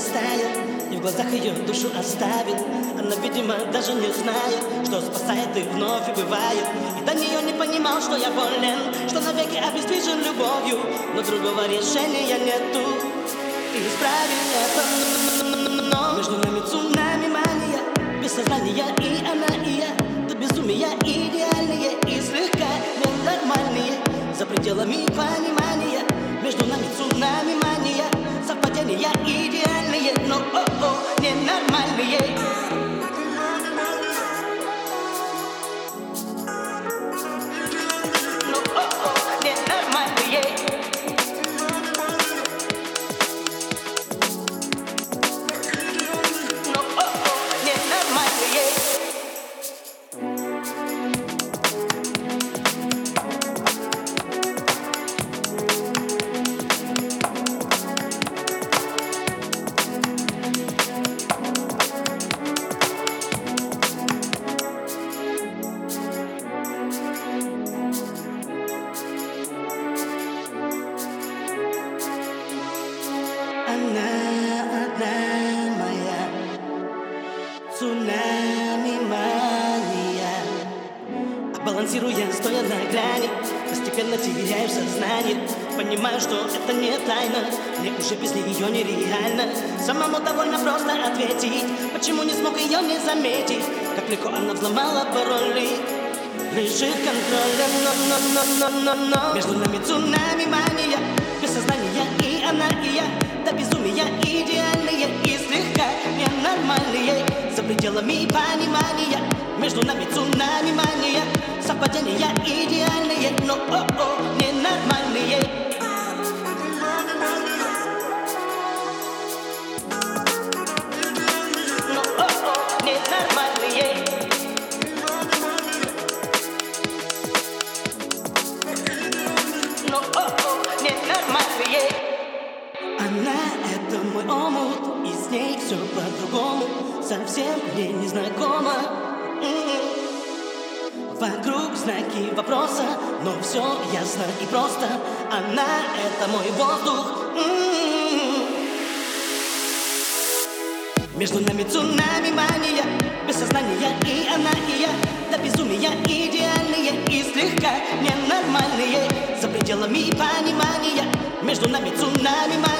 ее и в глазах ее душу оставил Она, видимо, даже не знает Что спасает и вновь убивает. И до нее не понимал, что я болен Что навеки обездвижен любовью. Но другого решения нету. Исправить это Но между нами цунами мания. Без сознания и она, и я До безумия идеальные И слегка ненормальные За пределами понимания Она одна моя. Цунами мания. Балансируя, стоя на грани Постепенно теряю сознание. Понимаю, что это не тайна. Мне уже без нее нереально. Самому довольно просто ответить Почему не смог ее не заметить. Как легко она взломала пароли. Лежит контролем, но, но, но, но, но, но. Между нами цунами мания. Без сознания и она, и я До безумия идеальные и слегка ненормальные. За пределами понимания Между нами цунами мания. Совпадения идеальные, но о-о, ней все по-другому. Совсем мне незнакомо М-м. Вокруг знаки вопроса Но все ясно и просто. Она — это мой воздух. М-м. Между нами цунами мания Без сознания и она, и я До безумия идеальные И слегка ненормальные. За пределами понимания Между нами цунами мания